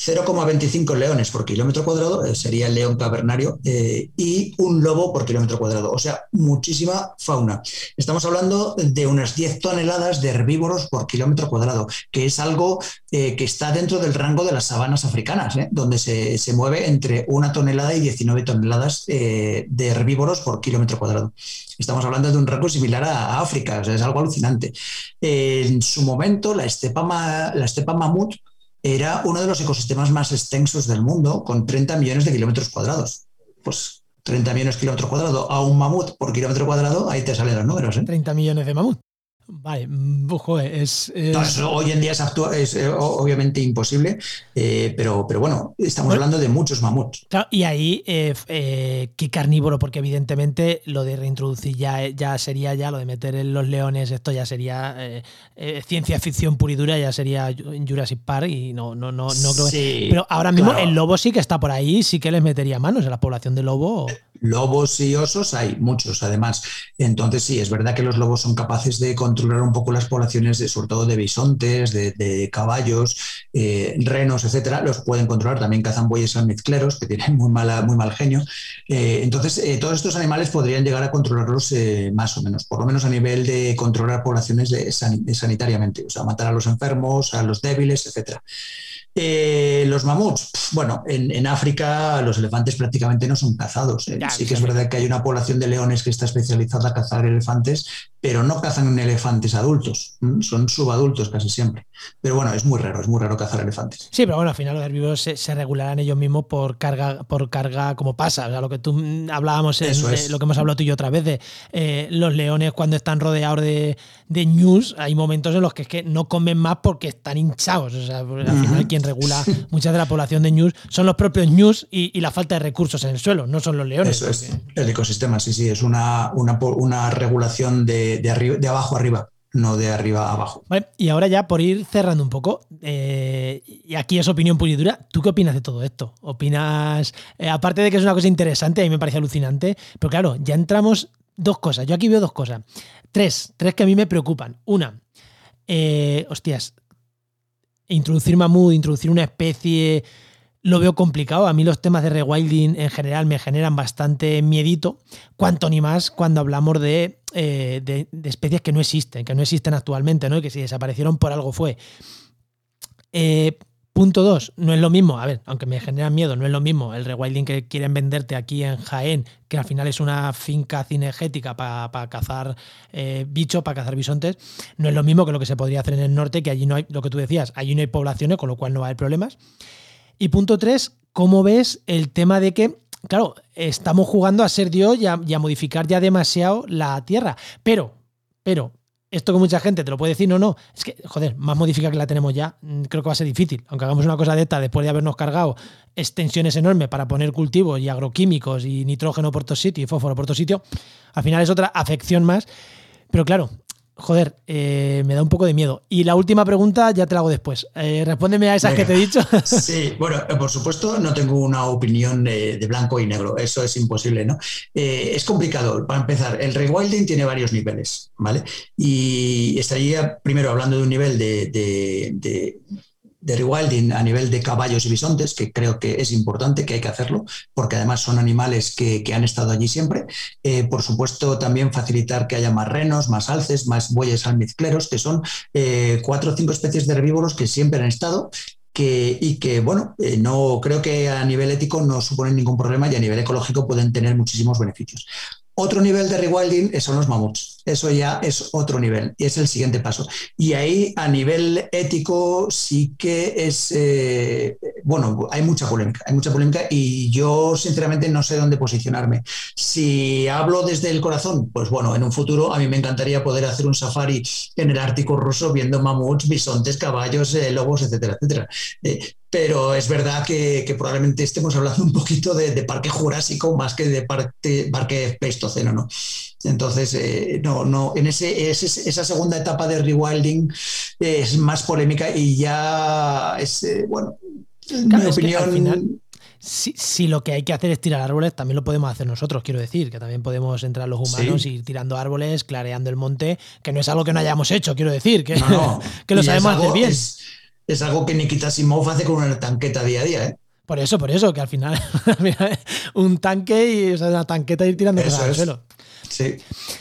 0,25 leones por kilómetro cuadrado, eh, sería el león cavernario, eh, y un lobo por kilómetro cuadrado. O sea, muchísima fauna. Estamos hablando de unas 10 toneladas de herbívoros por kilómetro cuadrado, que es algo eh, que está dentro del rango de las sabanas africanas, donde se, mueve entre una tonelada y 19 toneladas de herbívoros por kilómetro cuadrado. Estamos hablando de un rango similar a, África, o sea, es algo alucinante. en su momento, la estepa, la estepa mamut era uno de los ecosistemas más extensos del mundo, con 30 millones de kilómetros cuadrados. Pues 30 millones de kilómetros cuadrados a un mamut por kilómetro cuadrado, ahí te salen los números. ¿eh? 30 millones de mamut. Vale, mm, es. hoy en día es, eh, obviamente imposible, eh, pero, pero bueno, estamos hablando de muchos mamuts. y ahí, eh, ¿qué carnívoro? Porque evidentemente lo de reintroducir ya, ya sería ya, lo de meter en los leones, esto ya sería ciencia ficción pura y dura, ya sería Jurassic Park y no, no, no, no creo Pero ahora mismo el lobo sí que está por ahí, sí que les metería manos en la población de lobo. Lobos y osos hay muchos, además. Entonces, sí, es verdad que los lobos son capaces de controlar un poco las poblaciones, de, sobre todo de bisontes, de, caballos, eh, renos, etcétera. Los pueden controlar. También cazan bueyes almizcleros, que tienen muy, mala, muy mal genio. Eh, entonces, eh, todos estos animales podrían llegar a controlarlos más o menos, por lo menos a nivel de controlar poblaciones sanitariamente, o sea, matar a los enfermos, a los débiles, etcétera. Eh, los mamuts, bueno, en, África los elefantes prácticamente no son cazados. ¿eh? sí que es verdad que hay una población de leones que está especializada a cazar elefantes, pero no cazan elefantes adultos, son subadultos casi siempre. Pero bueno, es muy raro, es muy raro cazar elefantes. Sí, pero bueno, al final los herbívoros se, regularán ellos mismos por carga, por carga como pasa. O sea, lo que tú hablábamos, es, lo que hemos hablado tú y yo otra vez, de eh, los leones cuando están rodeados de, de news, hay momentos en los que es que no comen más porque están hinchados. O sea, al final quien regula mucha de la población de news son los propios news y, la falta de recursos en el suelo, no son los leones. Eso es, el ecosistema, sí, sí, es una, una, una regulación de de, abajo arriba no de arriba a abajo. y ahora ya por ir cerrando un poco, eh, y aquí es opinión pura y dura, ¿tú qué opinas de todo esto? ¿Opinas, eh, aparte de que es una cosa interesante, a mí me parece alucinante, pero claro, ya entramos dos cosas, yo aquí veo dos cosas, tres, tres que a mí me preocupan. Una, eh, hostias, introducir mamut, introducir una especie lo veo complicado. A mí los temas de rewilding en general me generan bastante miedito, cuanto ni más cuando hablamos de, eh, especies que no existen, que no existen actualmente, ¿no? Y que si desaparecieron por algo fue. Eh, Punto dos, no es lo mismo, a ver, aunque me generan miedo, no es lo mismo el rewilding que quieren venderte aquí en Jaén, que al final es una finca cinegética para cazar eh, bichos, para cazar bisontes, no es lo mismo que lo que se podría hacer en el norte, que allí no hay, lo que tú decías, allí no hay poblaciones, con lo cual no va a haber problemas. Y punto tres, ¿cómo ves el tema de que, claro, estamos jugando a ser Dios y y a modificar ya demasiado la tierra? Pero, pero, esto que mucha gente te lo puede decir, no, no, es que, joder, más modificada que la tenemos ya, mm, creo que va a ser difícil. Aunque hagamos una cosa de esta después de habernos cargado extensiones enormes para poner cultivos y agroquímicos y nitrógeno por todo sitio y fósforo por todo sitio, al final es otra afección más. Pero claro, Joder, eh, me da un poco de miedo. Y la última pregunta ya te la hago después. Eh, respóndeme a esas que te he dicho. Sí, bueno, eh, por supuesto no tengo una opinión de, blanco y negro, eso es imposible, ¿no? es complicado. Para empezar, el rewilding tiene varios niveles, ¿vale? Y estaría primero hablando de un nivel de rewilding a nivel de caballos y bisontes, que creo que es importante, que hay que hacerlo, porque además son animales que, han estado allí siempre. Eh, por supuesto, también facilitar que haya más renos, más alces, más bueyes almizcleros, que son eh, cuatro o cinco especies de herbívoros que siempre han estado que, y que, bueno, eh, no creo que a nivel ético no suponen ningún problema y a nivel ecológico pueden tener muchísimos beneficios. Otro nivel de rewilding son los mamuts. Eso ya es otro nivel y es el siguiente paso. Y ahí a nivel ético sí que es, eh, bueno, hay mucha polémica, hay mucha polémica y yo sinceramente no sé dónde posicionarme. Si hablo desde el corazón, pues bueno, en un futuro a mí me encantaría poder hacer un safari en el Ártico ruso viendo mamuts, bisontes, caballos, eh, lobos, etcétera, etcétera. Eh, pero es verdad que, probablemente estemos hablando un poquito de, parque jurásico más que de parque, parque pleistoceno, ¿no? Entonces, eh, no, no, en ese, esa segunda etapa de rewilding es más polémica y ya es, eh, bueno, mi opinión... si, lo que hay que hacer es tirar árboles, también lo podemos hacer nosotros, quiero decir, que también podemos entrar los humanos y ir tirando árboles, clareando el monte, que no es algo que no hayamos hecho, quiero decir, que, que lo sabemos hacer bien. es algo que Nikita Simov hace con una tanqueta día a día. ¿eh? Por eso, por eso, que al final un tanque y una tanqueta ir tirando cosas al suelo. Sí.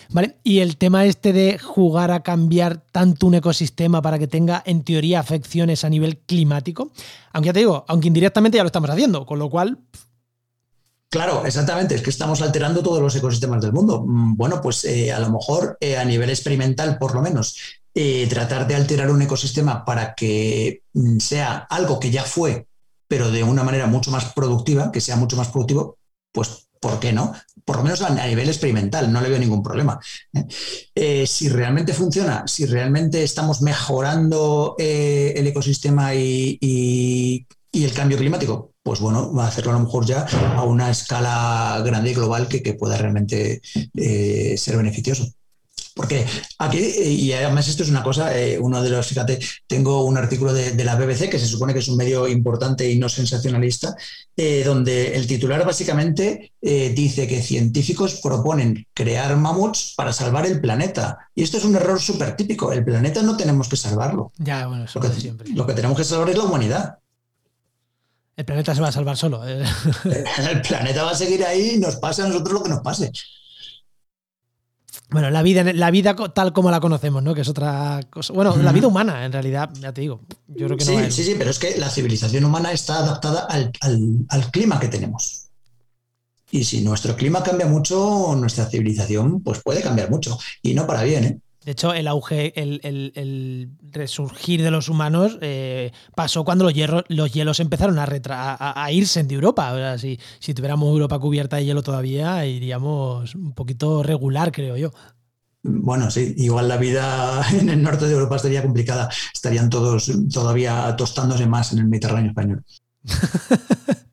Vale, y el tema este de jugar a cambiar tanto un ecosistema para que tenga, en teoría, afecciones a nivel climático, aunque ya te digo, aunque indirectamente ya lo estamos haciendo, con lo cual. Claro, exactamente, es que estamos alterando todos los ecosistemas del mundo. Mm, bueno, pues eh, a lo mejor eh, a nivel experimental, por lo menos, eh, tratar de alterar un ecosistema para que mm, sea algo que ya fue, pero de una manera mucho más productiva, que sea mucho más productivo, pues ¿por qué no? Por lo menos a, nivel experimental, no le veo ningún problema. ¿eh? Eh, si realmente funciona, si realmente estamos mejorando el ecosistema y, el cambio climático, pues bueno, va a hacerlo a lo mejor ya a una escala grande y global que, que pueda realmente ser beneficioso. Porque aquí, y además esto es una cosa, eh, uno de los, fíjate, tengo un artículo de, la BBC, que se supone que es un medio importante y no sensacionalista, eh, donde el titular básicamente eh, dice que científicos proponen crear mamuts para salvar el planeta. Y esto es un error súper típico. El planeta no tenemos que salvarlo. Ya, bueno, eso lo que, siempre. Lo que tenemos que salvar es la humanidad. El planeta se va a salvar solo. el planeta va a seguir ahí y nos pase a nosotros lo que nos pase. Bueno, la vida, la vida tal como la conocemos, ¿no? Que es otra cosa. Bueno, la vida humana, en realidad, ya te digo. Yo creo que sí, sí, sí, pero es que la civilización humana está adaptada al, clima que tenemos. Y si nuestro clima cambia mucho, nuestra civilización pues puede cambiar mucho. Y no para bien, ¿eh? De hecho, el auge, el, resurgir de los humanos eh, pasó cuando los, los hielos empezaron a, a, irse de Europa. si, si tuviéramos Europa cubierta de hielo todavía, iríamos un poquito regular, creo yo. Bueno, sí, igual la vida en el norte de Europa estaría complicada. Estarían todos todavía tostándose más en el Mediterráneo español.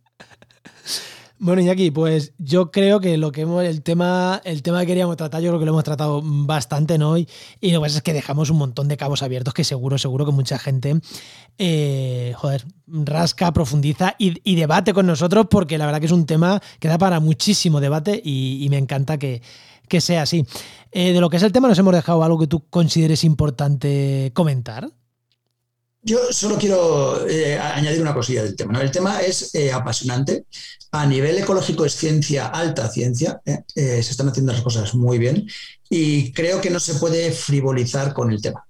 Bueno, Iñaki, pues yo creo que lo que hemos, el tema, el tema que queríamos tratar, yo creo que lo hemos tratado bastante, ¿no? Y, y lo que pasa es que dejamos un montón de cabos abiertos que seguro, seguro que mucha gente, eh, joder, rasca, profundiza y, debate con nosotros, porque la verdad que es un tema que da para muchísimo debate y, me encanta que, sea así. Eh, de lo que es el tema, nos hemos dejado algo que tú consideres importante comentar. Yo solo quiero eh, añadir una cosilla del tema. El tema es apasionante a nivel ecológico es ciencia, alta ciencia, ¿eh? Eh, se están haciendo las cosas muy bien y creo que no se puede frivolizar con el tema.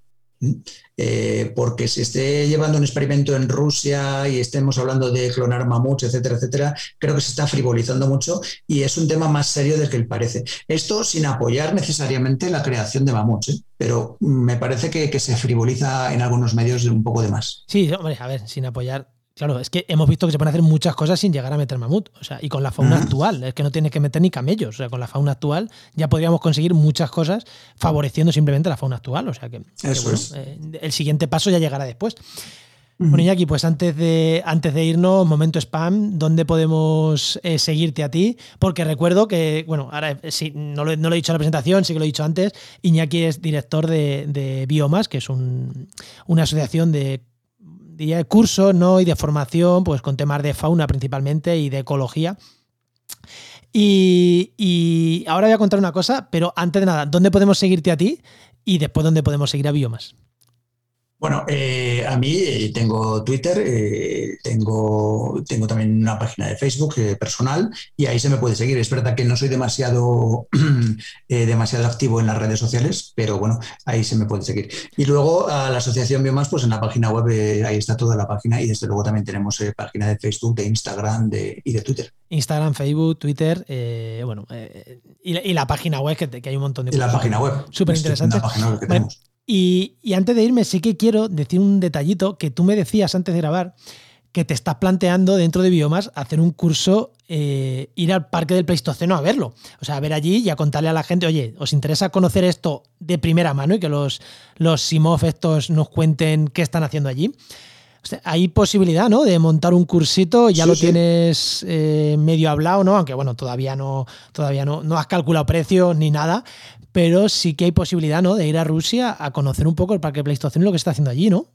Eh, porque se esté llevando un experimento en Rusia y estemos hablando de clonar mamuts, etcétera, etcétera, creo que se está frivolizando mucho y es un tema más serio del que parece. Esto sin apoyar necesariamente la creación de mamuts, ¿eh? pero me parece que, que se frivoliza en algunos medios un poco de más. Sí, hombre, a ver, sin apoyar Claro, es que hemos visto que se pueden hacer muchas cosas sin llegar a meter mamut. O sea, y con la fauna actual, es que no tienes que meter ni camellos. O sea, con la fauna actual ya podríamos conseguir muchas cosas favoreciendo simplemente la fauna actual. O sea que, eh, el siguiente paso ya llegará después. Bueno, Iñaki, pues antes de, antes de irnos, momento spam, ¿dónde podemos eh, seguirte a ti? Porque recuerdo que, bueno, ahora eh, sí, no lo, he dicho en la presentación, sí que lo he dicho antes, Iñaki es director de, Biomas, que es una asociación de de curso ¿no? y de formación, pues con temas de fauna principalmente y de ecología. Y, y, ahora voy a contar una cosa, pero antes de nada, ¿dónde podemos seguirte a ti? Y después, ¿dónde podemos seguir a Biomas? Bueno, eh, a mí eh, tengo Twitter, eh, tengo, tengo también una página de Facebook personal y ahí se me puede seguir. Es verdad que no soy demasiado, demasiado activo en las redes sociales, pero bueno, ahí se me puede seguir. Y luego a la Asociación Biomas, pues en la página web, ahí está toda la página y desde luego también tenemos página de Facebook, de Instagram y de Twitter. Instagram, Facebook, Twitter, bueno, y, la, página web, que, hay un montón de. Y la página web. Súper interesante. Y, antes de irme, sí que quiero decir un detallito que tú me decías antes de grabar, que te estás planteando dentro de Biomas hacer un curso, eh, ir al parque del Pleistoceno a verlo. O sea, a ver allí y a contarle a la gente, oye, ¿os interesa conocer esto de primera mano y que los, los Simov estos nos cuenten qué están haciendo allí? hay posibilidad, ¿no? De montar un cursito, ya lo tienes eh, medio hablado, ¿no? Aunque bueno, todavía no, todavía no, no has calculado precios ni nada, pero sí que hay posibilidad, ¿no? De ir a Rusia a conocer un poco el Parque Pleistoceno y lo que está haciendo allí, ¿no?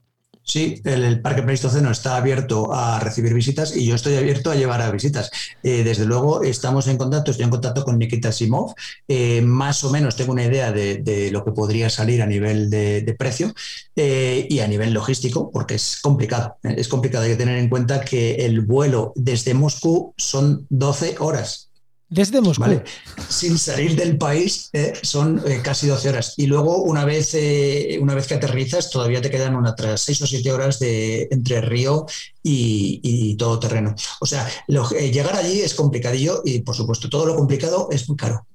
Sí, el, Parque Pleistoceno está abierto a recibir visitas y yo estoy abierto a llevar a visitas. Eh, desde luego estamos en contacto, estoy en contacto con Nikita Simov. Eh, más o menos tengo una idea de, lo que podría salir a nivel de, precio eh, y a nivel logístico, porque es complicado. Es complicado, hay que tener en cuenta que el vuelo desde Moscú son 12 horas. Desde Moscú. Sin salir del país eh, son eh, casi 12 horas. Y luego, una vez, eh, una vez que aterrizas, todavía te quedan unas 6 o 7 horas de, entre río y, todo terreno. O sea, llegar allí es complicadillo y, por supuesto, todo lo complicado es muy caro.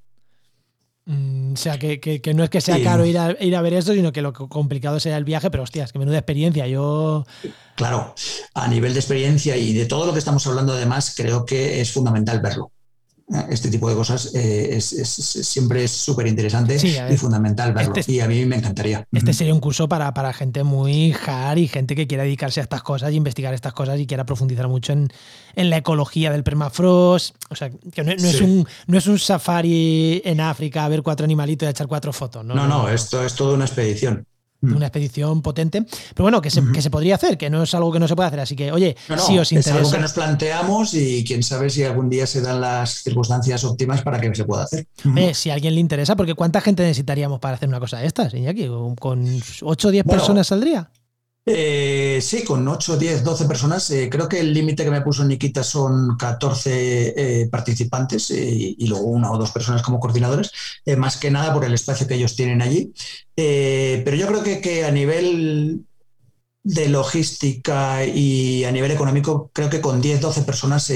Mm, o sea, que, no es que sea caro ir a, ir a ver eso, sino que lo complicado sea el viaje, pero hostias, que menuda experiencia. Yo. Claro, a nivel de experiencia y de todo lo que estamos hablando, además, creo que es fundamental verlo este tipo de cosas eh, siempre es súper interesante y fundamental verlo. Este y a mí me encantaría. Este sería un curso para, para, gente muy hard y gente que quiera dedicarse a estas cosas y investigar estas cosas y quiera profundizar mucho en, la ecología del permafrost. O sea, que no, es, un, no es un safari en África a ver cuatro animalitos y a echar cuatro fotos. no, no esto es toda una expedición. Mm. una expedición potente. Pero bueno, que se, que se, podría hacer, que no es algo que no se puede hacer. Así que, oye, si os interesa. Es algo que nos planteamos y quién sabe si algún día se dan las circunstancias óptimas para que se pueda hacer. si a alguien le interesa, porque ¿cuánta gente necesitaríamos para hacer una cosa de estas, Iñaki? ¿Con 8 o 10 personas saldría? Eh, sí, con 8, 10, 12 personas. Eh, creo que el límite que me puso Nikita son 14 eh, participantes y luego una o dos personas como coordinadores, más que nada por el espacio que ellos tienen allí. pero yo creo que, que, a nivel de logística y a nivel económico, creo que con 10, 12 personas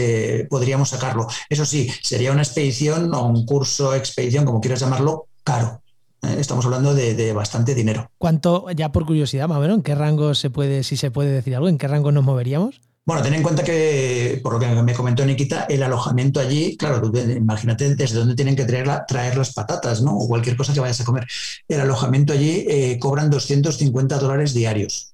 podríamos sacarlo. Eso sí, sería una expedición o un curso, expedición, como quieras llamarlo, caro. Eh, estamos hablando de, bastante dinero. ¿Cuánto, ya por curiosidad, más o menos, en qué rango se puede, si se puede decir algo, en qué rango nos moveríamos? Bueno, ten en cuenta que, por lo que me comentó Nikita, el alojamiento allí, claro, imagínate desde dónde tienen que traer, traer, las patatas, ¿no? O cualquier cosa que vayas a comer. El alojamiento allí eh, cobran 250 dólares diarios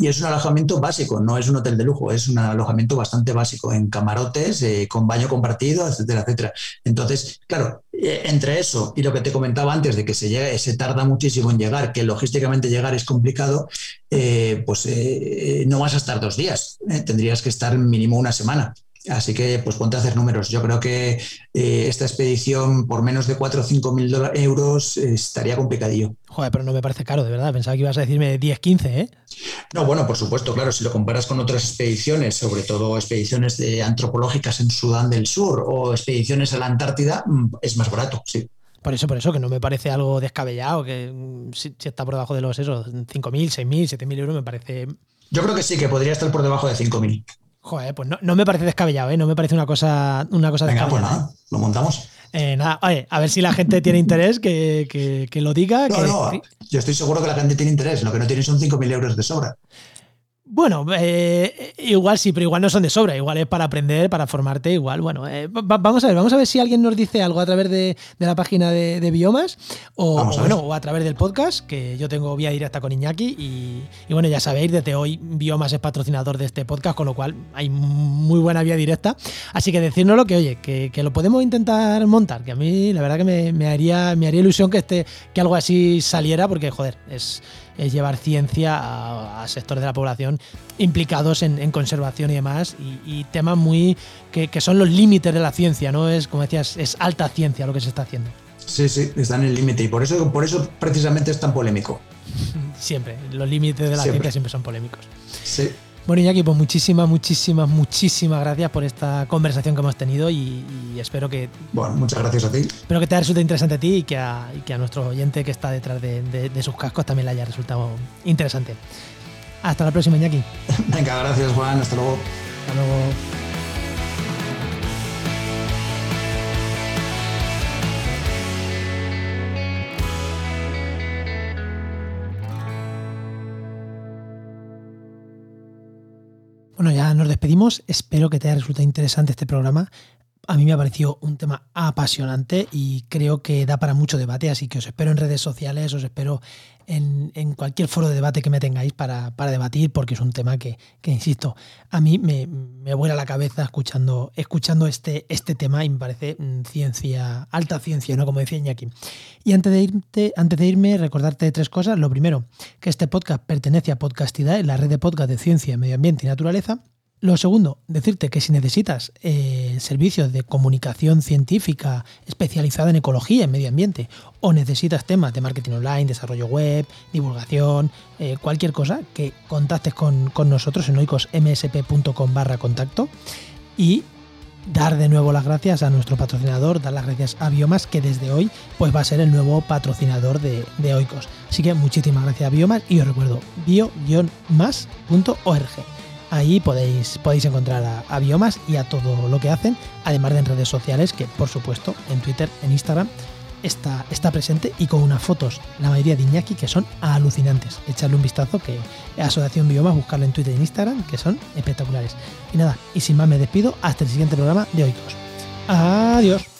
y es un alojamiento básico, no es un hotel de lujo, es un alojamiento bastante básico, en camarotes, eh, con baño compartido, etcétera, etcétera. Entonces, claro, entre eso y lo que te comentaba antes de que se, llegue, se tarda muchísimo en llegar, que logísticamente llegar es complicado, eh, pues no vas a estar dos días, tendrías que estar mínimo una semana. Así que, pues ponte a hacer números. Yo creo que eh, esta expedición por menos de 4 o 5 mil euros estaría complicadillo. Joder, pero no me parece caro, de verdad. Pensaba que ibas a decirme 10, 15, ¿eh? No, bueno, por supuesto, claro. Si lo comparas con otras expediciones, sobre todo expediciones de antropológicas en Sudán del Sur o expediciones a la Antártida, mm, es más barato, sí. Por eso, por eso, que no me parece algo descabellado, que mm, si, está por debajo de los esos 5.000, 6.000, 7.000 euros me parece... Yo creo que sí, que podría estar por debajo de 5.000. Joder, pues no, no, me parece descabellado, ¿eh? No me parece una cosa, una cosa Venga, pues nada, lo montamos. Eh, nada, oye, a ver si la gente tiene interés, que, que, lo diga. No, no, yo estoy seguro que la gente tiene interés, lo que no tiene son 5.000 euros de sobra. Bueno, eh, igual sí, pero igual no son de sobra, igual es para aprender, para formarte, igual. Bueno, eh, vamos a ver, vamos a ver si alguien nos dice algo a través de, la página de, Biomas o, bueno, o a través del podcast, que yo tengo vía directa con Iñaki y, bueno, ya sabéis, desde hoy Biomas es patrocinador de este podcast, con lo cual hay muy buena vía directa. Así que decírnoslo que, oye, que, lo podemos intentar montar, que a mí la verdad que me, haría, me haría ilusión que, este, que algo así saliera, porque joder, es es llevar ciencia a, sectores de la población implicados en, conservación y demás, y, temas muy que, son los límites de la ciencia, ¿no? Es, como decías, es alta ciencia lo que se está haciendo. Sí, sí, está en el límite, y por eso, por eso precisamente es tan polémico. Siempre, los límites de la ciencia siempre son polémicos. Sí. Bueno, Iñaki, pues muchísimas, muchísimas, muchísimas gracias por esta conversación que hemos tenido y, espero que. Bueno, muchas gracias a ti. Espero que te haya resultado interesante a ti y que a, nuestro oyente que está detrás de, sus cascos también le haya resultado interesante. Hasta la próxima, Iñaki. Venga, gracias, Juan. Hasta luego. Hasta luego. Bueno, ya nos despedimos. Espero que te haya resultado interesante este programa. A mí me ha parecido un tema apasionante y creo que da para mucho debate, así que os espero en redes sociales, os espero en, cualquier foro de debate que me tengáis para, debatir, porque es un tema que, insisto, a mí me, me, vuela la cabeza escuchando, escuchando este, este tema y me parece mm, ciencia, alta ciencia, ¿no? Como decía Iñaki. Y antes de, irte, antes de irme, recordarte tres cosas. Lo primero, que este podcast pertenece a Podcastidad, la red de podcast de ciencia, medio ambiente y naturaleza. Lo segundo, decirte que si necesitas eh, servicios de comunicación científica especializada en ecología, en medio ambiente, o necesitas temas de marketing online, desarrollo web, divulgación, eh, cualquier cosa, que contactes con, nosotros en oicosmsp.com barra contacto y dar de nuevo las gracias a nuestro patrocinador, dar las gracias a Biomas, que desde hoy pues va a ser el nuevo patrocinador de, de. Así que muchísimas gracias a Biomas y os recuerdo bio-más.org. Ahí podéis, podéis encontrar a, Biomas y a todo lo que hacen, además de en redes sociales, que por supuesto en Twitter, en Instagram, está, está presente y con unas fotos, la mayoría de Iñaki, que son alucinantes. Echarle un vistazo, que Asociación Biomas, buscarlo en Twitter y en Instagram, que son espectaculares. Y nada, y sin más me despido, hasta el siguiente programa de Oikos. Adiós.